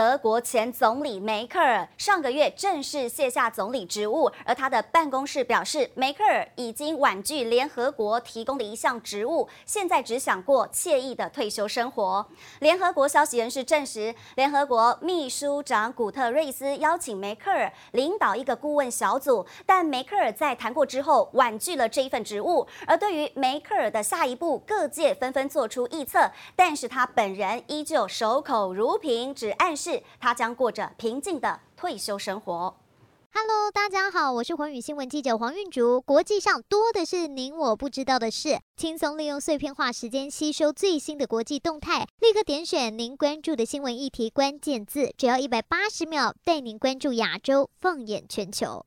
德国前总理梅克尔上个月正式卸下总理职务，而他的办公室表示，梅克尔已经婉拒联合国提供的一项职务，现在只想过惬意的退休生活。联合国消息人士证实，联合国秘书长古特瑞斯邀请梅克尔领导一个顾问小组，但梅克尔在谈过之后婉拒了这一份职务。而对于梅克尔的下一步，各界纷纷做出预测，但是他本人依旧守口如瓶，只暗示。他将过着平静的退休生活。Hello，大家好，我是寰宇新闻记者黄韵竹。国际上多的是您我不知道的事，轻松利用碎片化时间吸收最新的国际动态，立刻点选您关注的新闻议题关键字，只要一百八十秒，带您关注亚洲，放眼全球。